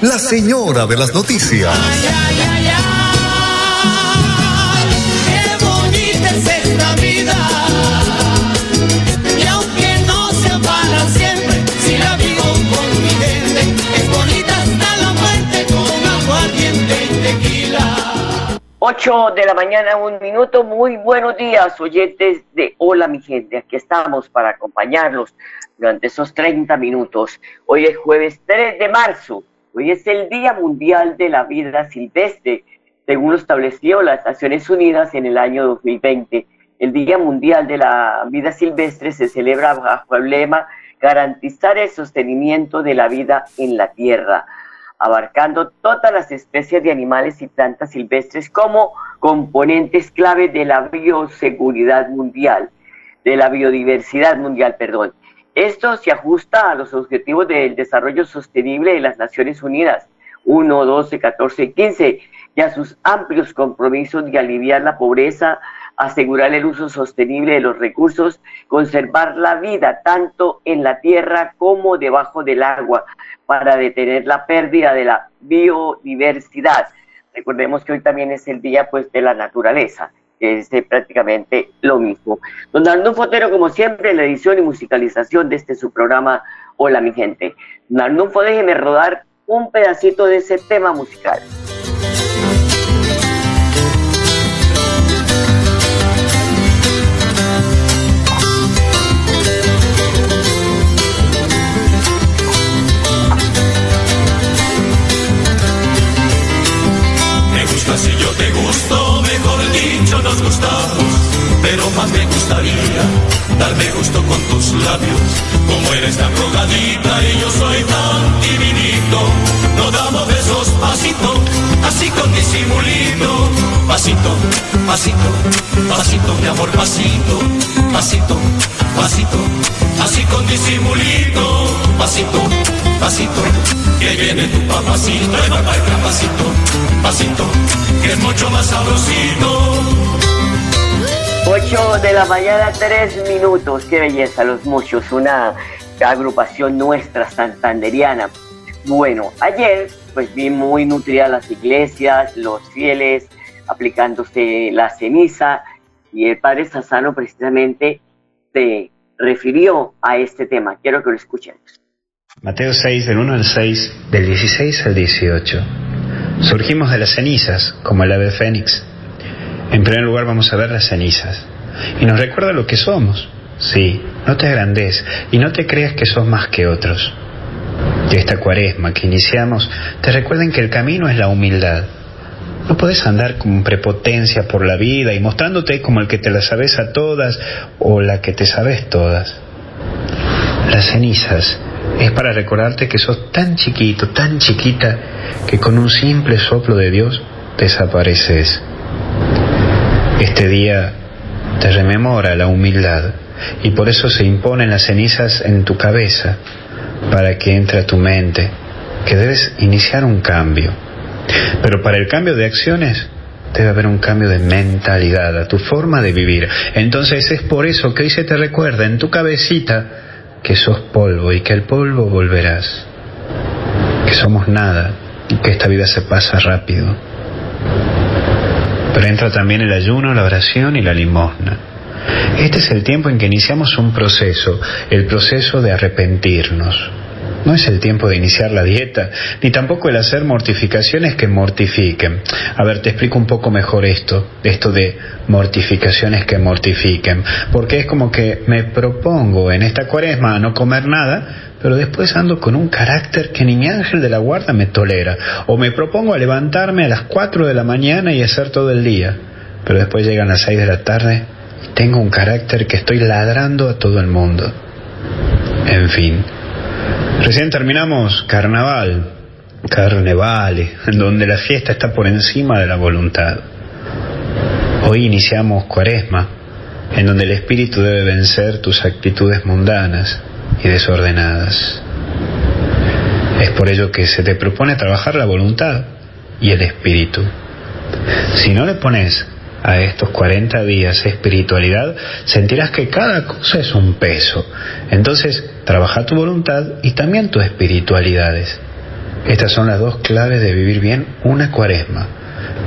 la señora de las noticias. Qué bonita es esta vida. Y aunque no sea para siempre, si la vivo con mi gente, es bonita hasta la muerte con aguardiente y tequila. 8 de la mañana, un minuto. Muy buenos días, oyentes de Hola, mi gente. Aquí estamos para acompañarlos durante esos 30 minutos. Hoy es jueves 3 de marzo. Hoy es el Día Mundial de la Vida Silvestre, según lo estableció las Naciones Unidas en el año 2020. El Día Mundial de la Vida Silvestre se celebra bajo el lema garantizar el sostenimiento de la vida en la tierra abarcando todas las especies de animales y plantas silvestres como componentes clave de la bioseguridad mundial, de la biodiversidad mundial, perdón. Esto se ajusta a los objetivos del desarrollo sostenible de las Naciones Unidas, 1, 12, 14 y 15, y a sus amplios compromisos de aliviar la pobreza, asegurar el uso sostenible de los recursos, conservar la vida tanto en la tierra como debajo del agua, para detener la pérdida de la biodiversidad. Recordemos que hoy también es el día pues de la naturaleza, es eh, prácticamente lo mismo. Don Arnulfo Fotero, como siempre, en la edición y musicalización de este su programa Hola mi gente. Don Arnulfo, déjeme rodar un pedacito de ese tema musical. Mejor dicho nos gustamos, pero más me gustaría darme gusto con tus labios, como eres tan rogadita y yo soy tan divinito, no damos besos pasito, así con disimulito, pasito, pasito, pasito, mi amor, pasito, pasito, pasito, así con disimulito, pasito, pasito, que viene tu papacito, y papá pasito, pasito, que es mucho más sabrosito. 8 de la mañana, 3 minutos. Qué belleza, los muchos. Una agrupación nuestra santanderiana. Bueno, ayer pues vi muy nutridas las iglesias, los fieles aplicándose la ceniza y el padre Sassano precisamente se refirió a este tema. Quiero que lo escuchemos. Mateo 6, del 1 al 6, del 16 al 18. Surgimos de las cenizas, como el ave fénix. En primer lugar vamos a ver las cenizas. Y nos recuerda lo que somos. Sí, no te agrandes y no te creas que sos más que otros. Y esta cuaresma que iniciamos, te recuerden que el camino es la humildad. No puedes andar con prepotencia por la vida y mostrándote como el que te la sabes a todas o la que te sabes todas. Las cenizas es para recordarte que sos tan chiquito, tan chiquita, que con un simple soplo de Dios desapareces. Este día te rememora la humildad y por eso se imponen las cenizas en tu cabeza para que entre a tu mente que debes iniciar un cambio. Pero para el cambio de acciones debe haber un cambio de mentalidad, a tu forma de vivir. Entonces es por eso que hoy se te recuerda en tu cabecita que sos polvo y que el polvo volverás, que somos nada y que esta vida se pasa rápido. Pero entra también el ayuno, la oración y la limosna. Este es el tiempo en que iniciamos un proceso, el proceso de arrepentirnos. No es el tiempo de iniciar la dieta, ni tampoco el hacer mortificaciones que mortifiquen. A ver, te explico un poco mejor esto, esto de mortificaciones que mortifiquen, porque es como que me propongo en esta cuaresma a no comer nada, pero después ando con un carácter que ni mi ángel de la guarda me tolera, o me propongo a levantarme a las 4 de la mañana y hacer todo el día, pero después llegan las 6 de la tarde y tengo un carácter que estoy ladrando a todo el mundo. En fin. Recién terminamos carnaval, carnevales, en donde la fiesta está por encima de la voluntad. Hoy iniciamos cuaresma, en donde el espíritu debe vencer tus actitudes mundanas y desordenadas. Es por ello que se te propone trabajar la voluntad y el espíritu. Si no le pones a estos 40 días espiritualidad, sentirás que cada cosa es un peso. Entonces, trabaja tu voluntad y también tus espiritualidades. Estas son las dos claves de vivir bien una cuaresma.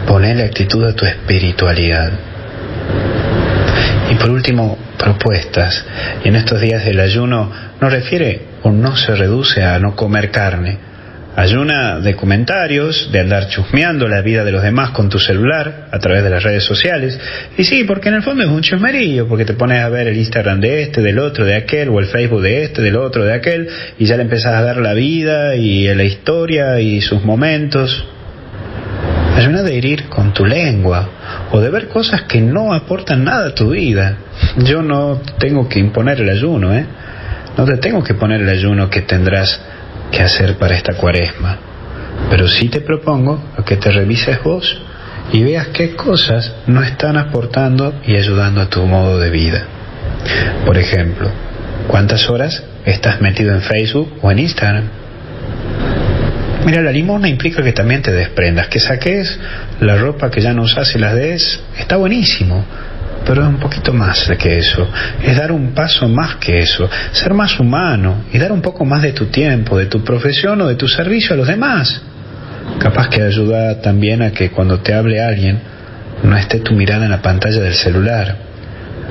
Ponerle actitud a tu espiritualidad. Y por último, propuestas. Y en estos días del ayuno no refiere o no se reduce a no comer carne, Ayuna de comentarios, de andar chusmeando la vida de los demás con tu celular a través de las redes sociales. Y sí, porque en el fondo es un chusmerillo, porque te pones a ver el Instagram de este, del otro, de aquel, o el Facebook de este, del otro, de aquel, y ya le empezás a ver la vida y la historia y sus momentos. Ayuna de herir con tu lengua o de ver cosas que no aportan nada a tu vida. Yo no tengo que imponer el ayuno, ¿eh? No te tengo que poner el ayuno que tendrás qué hacer para esta cuaresma, pero sí te propongo que te revises vos y veas qué cosas no están aportando y ayudando a tu modo de vida. Por ejemplo, ¿cuántas horas estás metido en Facebook o en Instagram? Mira, la limona implica que también te desprendas, que saques la ropa que ya no usas y las des, está buenísimo, pero es un poquito más que eso, es dar un paso más que eso, ser más humano y dar un poco más de tu tiempo, de tu profesión o de tu servicio a los demás. Capaz que ayuda también a que cuando te hable alguien no esté tu mirada en la pantalla del celular,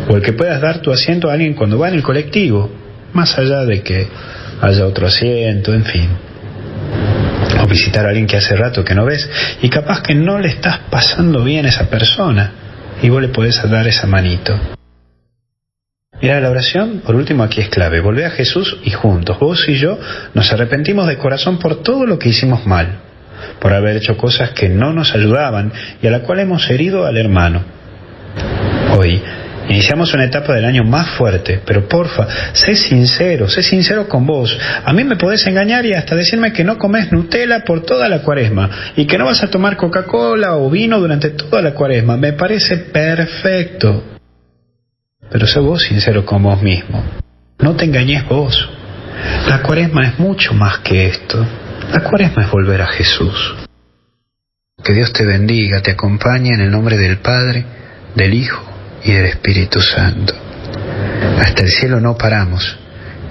o el que puedas dar tu asiento a alguien cuando va en el colectivo, más allá de que haya otro asiento, en fin. O visitar a alguien que hace rato que no ves. Y capaz que no le estás pasando bien a esa persona y vos le podés dar esa manito. Mira, la oración, por último, aquí es clave. Volvé a Jesús y juntos, vos y yo, nos arrepentimos de corazón por todo lo que hicimos mal, por haber hecho cosas que no nos ayudaban y a la cual hemos herido al hermano. Hoy, Iniciamos una etapa del año más fuerte, pero porfa, sé sincero, sé sincero con vos. A mí me podés engañar y hasta decirme que no comes Nutella por toda la cuaresma y que no vas a tomar Coca-Cola o vino durante toda la cuaresma. Me parece perfecto. Pero sé vos sincero con vos mismo. No te engañes vos. La cuaresma es mucho más que esto. La cuaresma es volver a Jesús. Que Dios te bendiga, te acompañe en el nombre del Padre, del Hijo y del Espíritu Santo. Hasta el cielo no paramos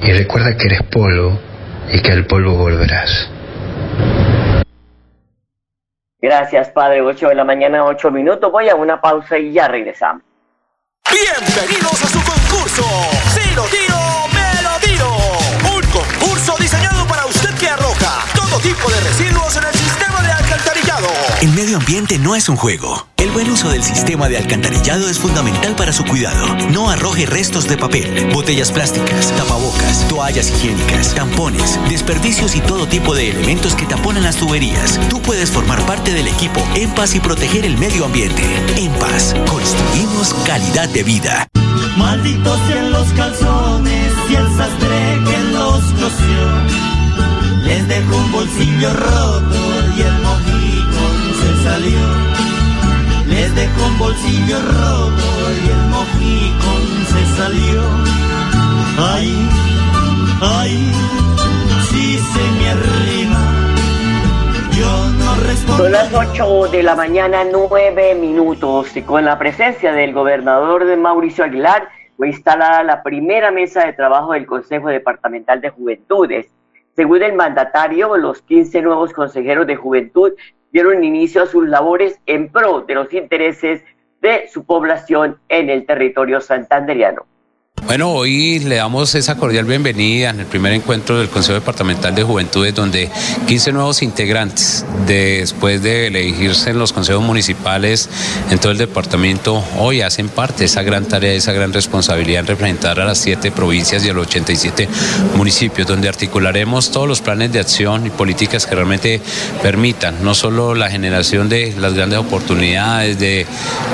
y recuerda que eres polvo y que al polvo volverás. Gracias, Padre. 8 de la mañana, 8 minutos. Voy a una pausa y ya regresamos. Bienvenidos a su concurso. Si lo tiro, El medio ambiente no es un juego. El buen uso del sistema de alcantarillado es fundamental para su cuidado. No arroje restos de papel, botellas plásticas, tapabocas, toallas higiénicas, tampones, desperdicios y todo tipo de elementos que taponan las tuberías. Tú puedes formar parte del equipo En Paz y proteger el medio ambiente. En Paz, construimos calidad de vida. Malditos sean los calzones y el sastre que los. Les dejo un bolsillo roto y el salió. Les dejo un bolsillo roto y el mojicón se salió. Ay, ay, si se me arrima, yo no respondo. Son las 8 de la mañana, 9 minutos, y con la presencia del gobernador de Mauricio Aguilar, fue instalada la primera mesa de trabajo del Consejo Departamental de Juventudes. Según el mandatario, los 15 nuevos consejeros de juventud dieron inicio a sus labores en pro de los intereses de su población en el territorio santanderiano. Bueno, hoy le damos esa cordial bienvenida en el primer encuentro del Consejo Departamental de Juventudes, donde 15 nuevos integrantes, después de elegirse en los consejos municipales en todo el departamento, hoy hacen parte de esa gran tarea, de esa gran responsabilidad en representar a las siete provincias y a los 87 municipios, donde articularemos todos los planes de acción y políticas que realmente permitan no solo la generación de las grandes oportunidades de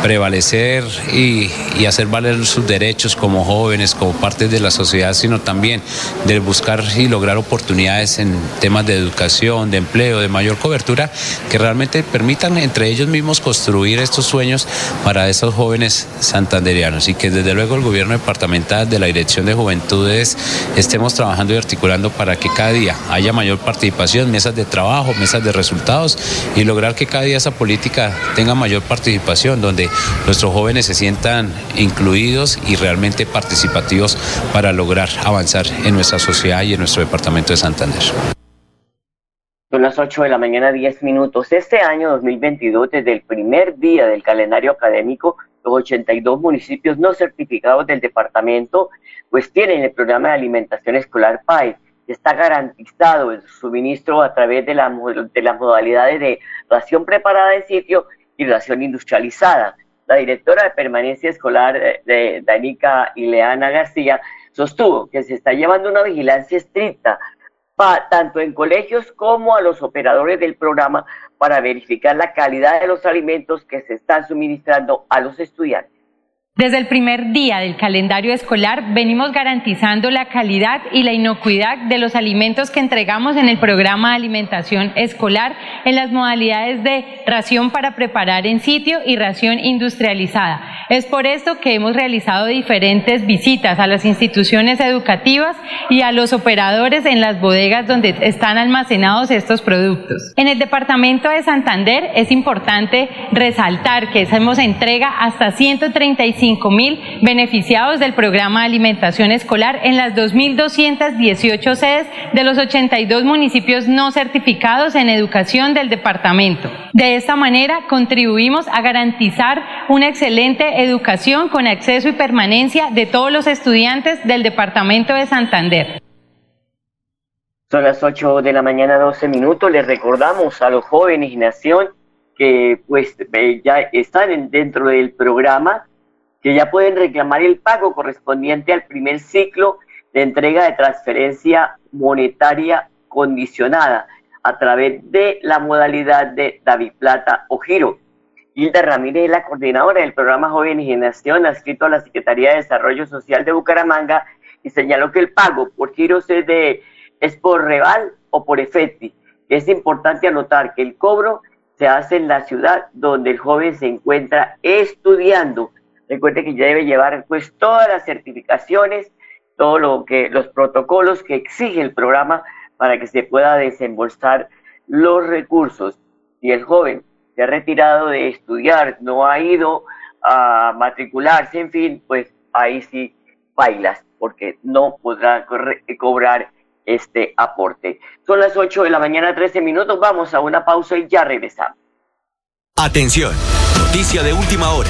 prevalecer y, y hacer valer sus derechos como jóvenes, como parte de la sociedad, sino también de buscar y lograr oportunidades en temas de educación, de empleo, de mayor cobertura, que realmente permitan entre ellos mismos construir estos sueños para esos jóvenes santanderianos. Y que desde luego el gobierno departamental de la Dirección de Juventudes estemos trabajando y articulando para que cada día haya mayor participación, mesas de trabajo, mesas de resultados y lograr que cada día esa política tenga mayor participación, donde nuestros jóvenes se sientan incluidos y realmente participativos para lograr avanzar en nuestra sociedad y en nuestro departamento de Santander. Son las 8 de la mañana, 10 minutos. Este año 2022, desde el primer día del calendario académico, los 82 municipios no certificados del departamento, pues tienen el programa de alimentación escolar PAE. Está garantizado el suministro a través de, la, de las modalidades de ración preparada en sitio y ración industrializada. La directora de permanencia escolar de Danica Ileana García sostuvo que se está llevando una vigilancia estricta tanto en colegios como a los operadores del programa para verificar la calidad de los alimentos que se están suministrando a los estudiantes. Desde el primer día del calendario escolar venimos garantizando la calidad y la inocuidad de los alimentos que entregamos en el programa de alimentación escolar en las modalidades de ración para preparar en sitio y ración industrializada. Es por esto que hemos realizado diferentes visitas a las instituciones educativas y a los operadores en las bodegas donde están almacenados estos productos. En el departamento de Santander es importante resaltar que hacemos entrega hasta 135 mil beneficiados del programa de alimentación escolar en las 2.218 sedes de los 82 municipios no certificados en educación del departamento. De esta manera contribuimos a garantizar una excelente educación con acceso y permanencia de todos los estudiantes del departamento de Santander. Son las 8 de la mañana, 12 minutos. Les recordamos a los jóvenes y nación que pues ya están dentro del programa que ya pueden reclamar el pago correspondiente al primer ciclo de entrega de transferencia monetaria condicionada a través de la modalidad de David Plata o Giro. Hilda Ramírez la coordinadora del programa Joven y Generación, adscrito a la Secretaría de Desarrollo Social de Bucaramanga, y señaló que el pago por giros es, de, es por Reval o por Efecti. Es importante anotar que el cobro se hace en la ciudad donde el joven se encuentra estudiando Recuerde que ya debe llevar pues todas las certificaciones, todo lo que los protocolos que exige el programa para que se pueda desembolsar los recursos. Si el joven se ha retirado de estudiar, no ha ido a matricularse, en fin, pues ahí sí bailas, porque no podrá cobrar este aporte. Son las 8 de la mañana, 13 minutos, vamos a una pausa y ya regresamos. Atención, noticia de última hora.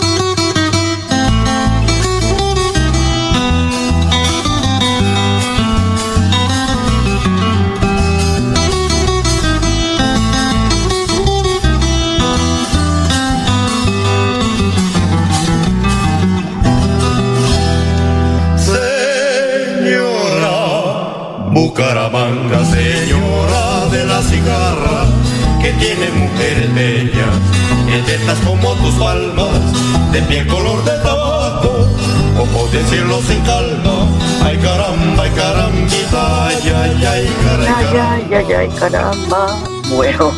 Caramba. Bueno,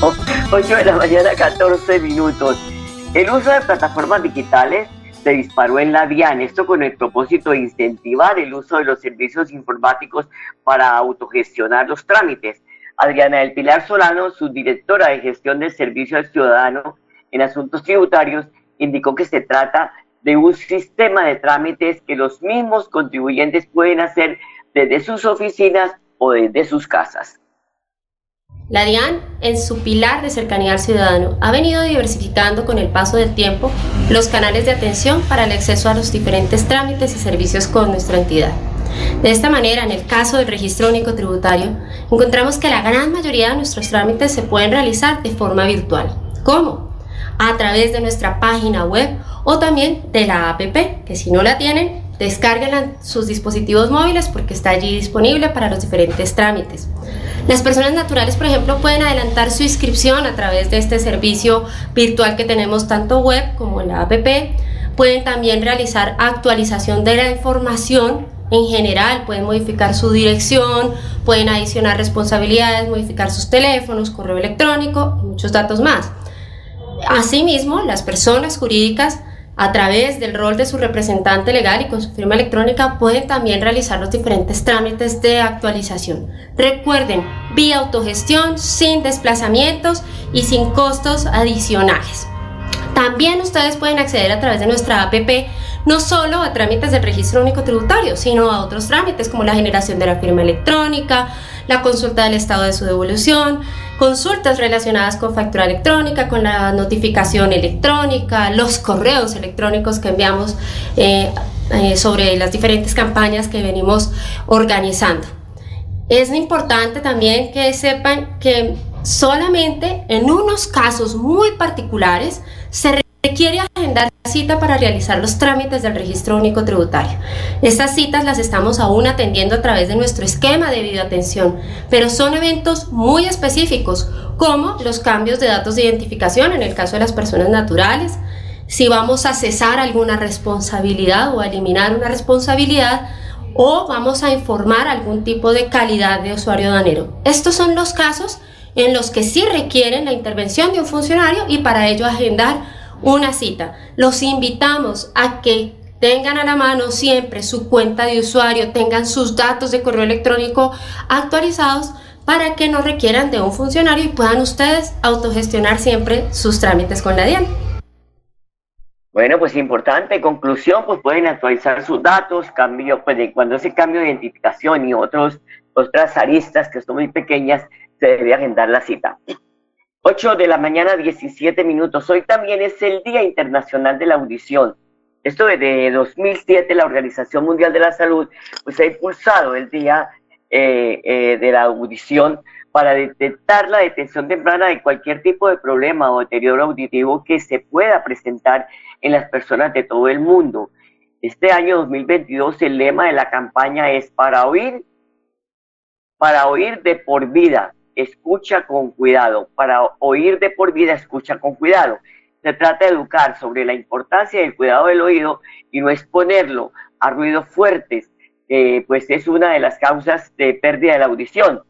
8 de la mañana, 14 minutos. El uso de plataformas digitales se disparó en la DIAN, esto con el propósito de incentivar el uso de los servicios informáticos para autogestionar los trámites. Adriana del Pilar Solano, subdirectora de gestión del servicio al ciudadano en asuntos tributarios, indicó que se trata de un sistema de trámites que los mismos contribuyentes pueden hacer desde sus oficinas o desde sus casas. La DIAN, en su pilar de cercanía al ciudadano, ha venido diversificando con el paso del tiempo los canales de atención para el acceso a los diferentes trámites y servicios con nuestra entidad. De esta manera, en el caso del registro único tributario, encontramos que la gran mayoría de nuestros trámites se pueden realizar de forma virtual. ¿Cómo? a través de nuestra página web o también de la APP, que si no la tienen, descarguen sus dispositivos móviles porque está allí disponible para los diferentes trámites. Las personas naturales, por ejemplo, pueden adelantar su inscripción a través de este servicio virtual que tenemos tanto web como en la APP. Pueden también realizar actualización de la información en general, pueden modificar su dirección, pueden adicionar responsabilidades, modificar sus teléfonos, correo electrónico y muchos datos más. Asimismo, las personas jurídicas a través del rol de su representante legal y con su firma electrónica pueden también realizar los diferentes trámites de actualización. Recuerden, vía autogestión, sin desplazamientos y sin costos adicionales. También ustedes pueden acceder a través de nuestra APP no solo a trámites del registro único tributario, sino a otros trámites como la generación de la firma electrónica, la consulta del estado de su devolución, consultas relacionadas con factura electrónica, con la notificación electrónica, los correos electrónicos que enviamos eh, eh, sobre las diferentes campañas que venimos organizando. Es importante también que sepan que solamente en unos casos muy particulares se requiere agendar cita para realizar los trámites del registro único tributario. Estas citas las estamos aún atendiendo a través de nuestro esquema de videoatención, pero son eventos muy específicos, como los cambios de datos de identificación en el caso de las personas naturales, si vamos a cesar alguna responsabilidad o a eliminar una responsabilidad, o vamos a informar algún tipo de calidad de usuario danero. Estos son los casos en los que sí requieren la intervención de un funcionario y para ello agendar una cita. Los invitamos a que tengan a la mano siempre su cuenta de usuario, tengan sus datos de correo electrónico actualizados para que no requieran de un funcionario y puedan ustedes autogestionar siempre sus trámites con la DIAN. Bueno, pues importante, conclusión, pues pueden actualizar sus datos, cambio, pues de cuando ese cambio de identificación y otros, otras aristas que son muy pequeñas, se debe agendar la cita. 8 de la mañana, 17 minutos. Hoy también es el Día Internacional de la Audición. Esto desde 2007 la Organización Mundial de la Salud pues ha impulsado el Día eh, eh, de la Audición para detectar la detención temprana de cualquier tipo de problema o deterioro auditivo que se pueda presentar en las personas de todo el mundo. Este año 2022 el lema de la campaña es para oír, para oír de por vida escucha con cuidado. Para oír de por vida, escucha con cuidado. Se trata de educar sobre la importancia del cuidado del oído y no exponerlo a ruidos fuertes, pues es una de las causas de pérdida de la audición.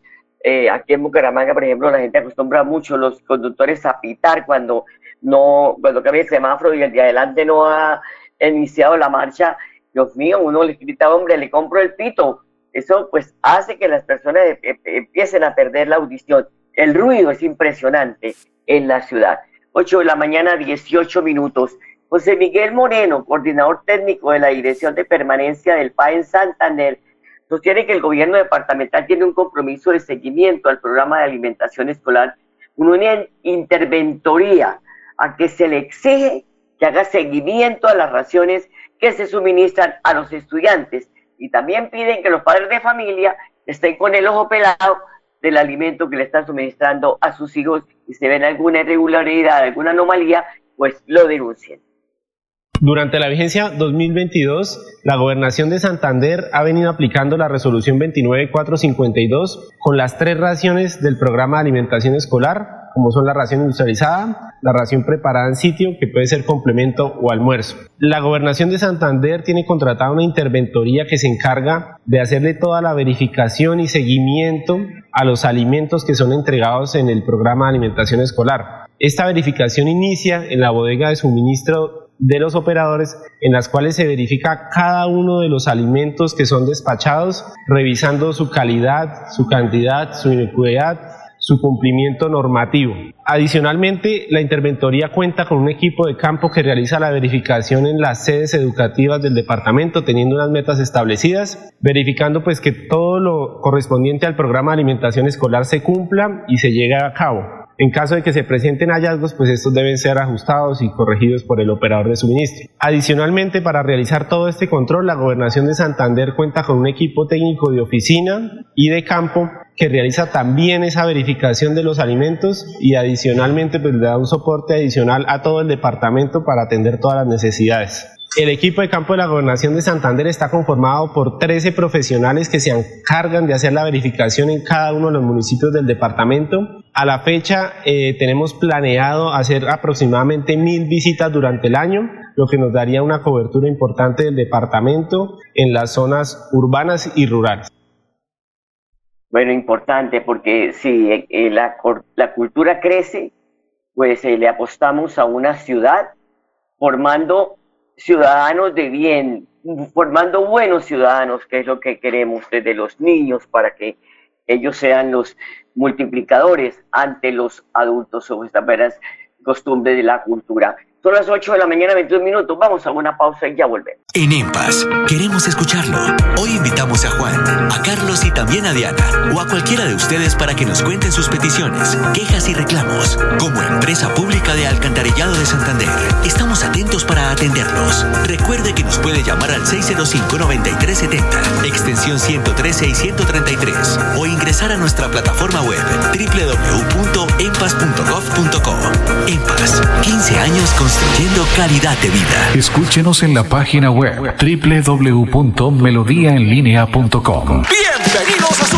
Eh, aquí en Bucaramanga, por ejemplo, la gente acostumbra mucho los conductores a pitar cuando no, cuando cambia el semáforo y el de adelante no ha iniciado la marcha. Dios mío, uno le grita, hombre, le compro el pito, eso pues hace que las personas e, e, empiecen a perder la audición. El ruido es impresionante en la ciudad. 8 de la mañana, 18 minutos. José Miguel Moreno, coordinador técnico de la Dirección de Permanencia del PA en Santander, sostiene que el gobierno departamental tiene un compromiso de seguimiento al programa de alimentación escolar, una interventoría a que se le exige que haga seguimiento a las raciones que se suministran a los estudiantes y también piden que los padres de familia estén con el ojo pelado del alimento que le están suministrando a sus hijos y si ven alguna irregularidad, alguna anomalía, pues lo denuncien. Durante la vigencia 2022, la Gobernación de Santander ha venido aplicando la resolución 29452 con las tres raciones del programa de alimentación escolar como son la ración industrializada, la ración preparada en sitio, que puede ser complemento o almuerzo. La gobernación de Santander tiene contratada una interventoría que se encarga de hacerle toda la verificación y seguimiento a los alimentos que son entregados en el programa de alimentación escolar. Esta verificación inicia en la bodega de suministro de los operadores en las cuales se verifica cada uno de los alimentos que son despachados, revisando su calidad, su cantidad, su inocuidad su cumplimiento normativo. Adicionalmente, la interventoría cuenta con un equipo de campo que realiza la verificación en las sedes educativas del departamento, teniendo unas metas establecidas, verificando pues que todo lo correspondiente al programa de alimentación escolar se cumpla y se llegue a cabo. En caso de que se presenten hallazgos, pues estos deben ser ajustados y corregidos por el operador de suministro. Adicionalmente, para realizar todo este control, la Gobernación de Santander cuenta con un equipo técnico de oficina y de campo que realiza también esa verificación de los alimentos y adicionalmente pues le da un soporte adicional a todo el departamento para atender todas las necesidades. El equipo de campo de la Gobernación de Santander está conformado por 13 profesionales que se encargan de hacer la verificación en cada uno de los municipios del departamento. A la fecha eh, tenemos planeado hacer aproximadamente mil visitas durante el año, lo que nos daría una cobertura importante del departamento en las zonas urbanas y rurales. Bueno, importante porque si eh, la, la, cultura crece, pues eh, le apostamos a una ciudad formando ciudadanos de bien, formando buenos ciudadanos, que es lo que queremos desde los niños para que ellos sean los multiplicadores ante los adultos sobre estas veras costumbres de la cultura. Son las 8 de la mañana, 22 minutos. Vamos a una pausa y ya volvemos. En EMPAS, queremos escucharlo. Hoy invitamos a Juan, a Carlos y también a Diana, o a cualquiera de ustedes para que nos cuenten sus peticiones, quejas y reclamos. Como empresa pública de Alcantarillado de Santander, estamos atentos para atenderlos. Recuerde que nos puede llamar al 605-9370, extensión 113 y 133, o ingresar a nuestra plataforma web www.empas.gov.co. EMPAS, 15 años con construyendo calidad de vida. Escúchenos en la página web www.melodiaenlinea.com. Bienvenidos a su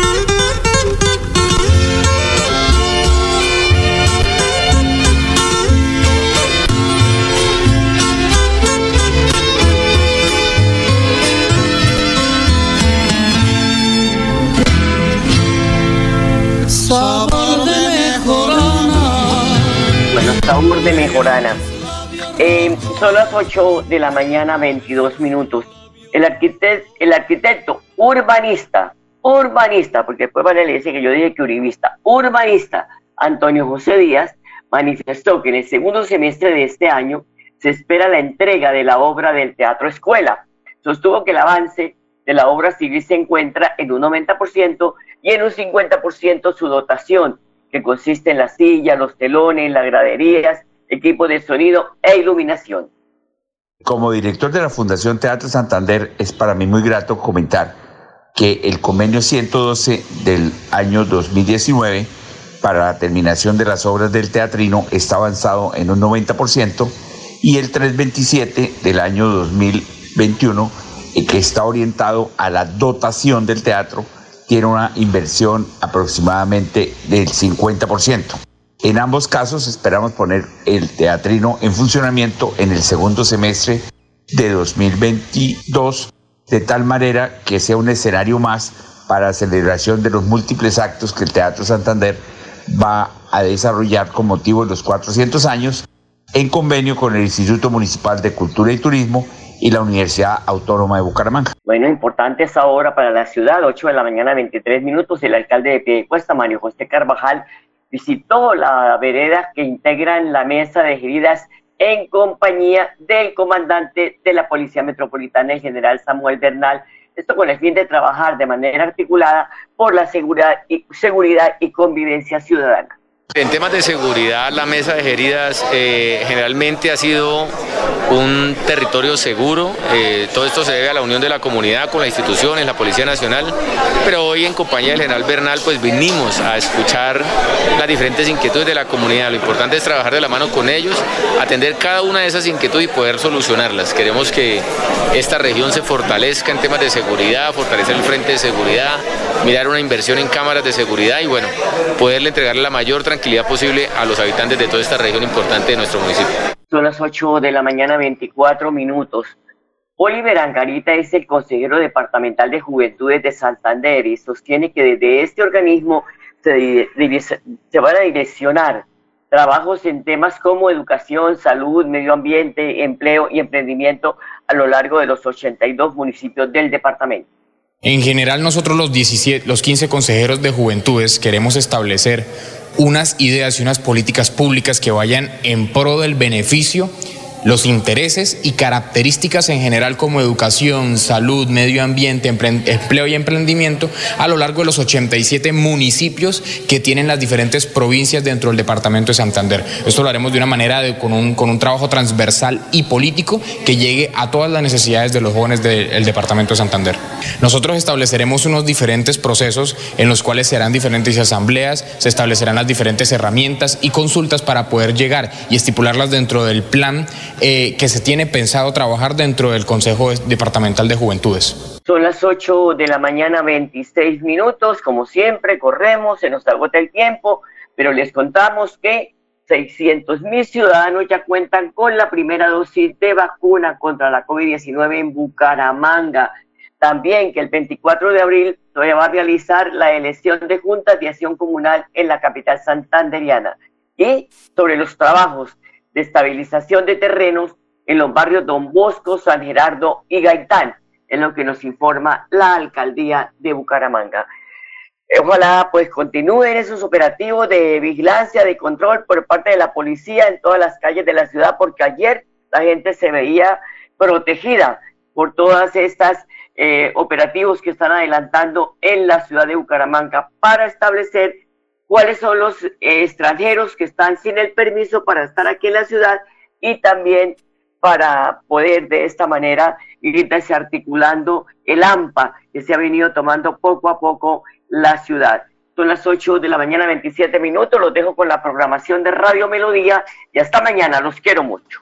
Sabor de mejorana. Eh, son las 8 de la mañana, 22 minutos. El arquitecto, el arquitecto urbanista, urbanista, porque después vale le dice que yo dije que uribista, urbanista, Antonio José Díaz, manifestó que en el segundo semestre de este año se espera la entrega de la obra del Teatro Escuela. Sostuvo que el avance de la obra civil se encuentra en un 90% y en un 50% su dotación que consiste en la silla, los telones, las graderías, equipo de sonido e iluminación. Como director de la Fundación Teatro Santander, es para mí muy grato comentar que el convenio 112 del año 2019 para la terminación de las obras del teatrino está avanzado en un 90% y el 327 del año 2021 eh, que está orientado a la dotación del teatro tiene una inversión aproximadamente del 50%. En ambos casos esperamos poner el teatrino en funcionamiento en el segundo semestre de 2022, de tal manera que sea un escenario más para la celebración de los múltiples actos que el Teatro Santander va a desarrollar con motivo de los 400 años en convenio con el Instituto Municipal de Cultura y Turismo y la Universidad Autónoma de Bucaramanga. Bueno, importante esa hora para la ciudad, 8 de la mañana, 23 minutos. El alcalde de Piedecuesta, Mario José Carvajal, visitó la vereda que integran la mesa de heridas en compañía del comandante de la Policía Metropolitana, el general Samuel Bernal. Esto con el fin de trabajar de manera articulada por la seguridad y, seguridad y convivencia ciudadana. En temas de seguridad, la mesa de heridas eh, generalmente ha sido un territorio seguro. Eh, todo esto se debe a la unión de la comunidad con las instituciones, la Policía Nacional. Pero hoy en compañía del general Bernal, pues vinimos a escuchar las diferentes inquietudes de la comunidad. Lo importante es trabajar de la mano con ellos, atender cada una de esas inquietudes y poder solucionarlas. Queremos que esta región se fortalezca en temas de seguridad, fortalecer el frente de seguridad, mirar una inversión en cámaras de seguridad y bueno, poderle entregarle la mayor tranquilidad tranquilidad posible a los habitantes de toda esta región importante de nuestro municipio. Son las 8 de la mañana, 24 minutos. Oliver Angarita es el consejero departamental de Juventudes de Santander y sostiene que desde este organismo se, se van a direccionar trabajos en temas como educación, salud, medio ambiente, empleo y emprendimiento a lo largo de los 82 municipios del departamento. En general, nosotros los, 17, los 15 consejeros de juventudes queremos establecer unas ideas y unas políticas públicas que vayan en pro del beneficio los intereses y características en general como educación, salud, medio ambiente, empleo y emprendimiento a lo largo de los 87 municipios que tienen las diferentes provincias dentro del departamento de Santander. Esto lo haremos de una manera con, un, con un trabajo transversal y político que llegue a todas las necesidades de los jóvenes del departamento de Santander. Nosotros estableceremos unos diferentes procesos en los cuales serán diferentes asambleas, se establecerán las diferentes herramientas y consultas para poder llegar y estipularlas dentro del plan eh, que se tiene pensado trabajar dentro del Consejo Departamental de Juventudes. Son las 8 de la mañana, 26 minutos. Como siempre, corremos, se nos agota el tiempo, pero les contamos que 600 mil ciudadanos ya cuentan con la primera dosis de vacuna contra la COVID-19 en Bucaramanga. También que el 24 de abril se va a realizar la elección de juntas de acción comunal en la capital santanderiana. Y sobre los trabajos de estabilización de terrenos en los barrios Don Bosco, San Gerardo y Gaitán, en lo que nos informa la alcaldía de Bucaramanga. Ojalá pues continúen esos operativos de vigilancia, de control por parte de la policía en todas las calles de la ciudad, porque ayer la gente se veía protegida por todas estas eh, operativos que están adelantando en la ciudad de Bucaramanga para establecer cuáles son los extranjeros que están sin el permiso para estar aquí en la ciudad y también para poder de esta manera ir desarticulando el AMPA que se ha venido tomando poco a poco la ciudad. Son las 8 de la mañana, 27 minutos. Los dejo con la programación de Radio Melodía y hasta mañana. Los quiero mucho.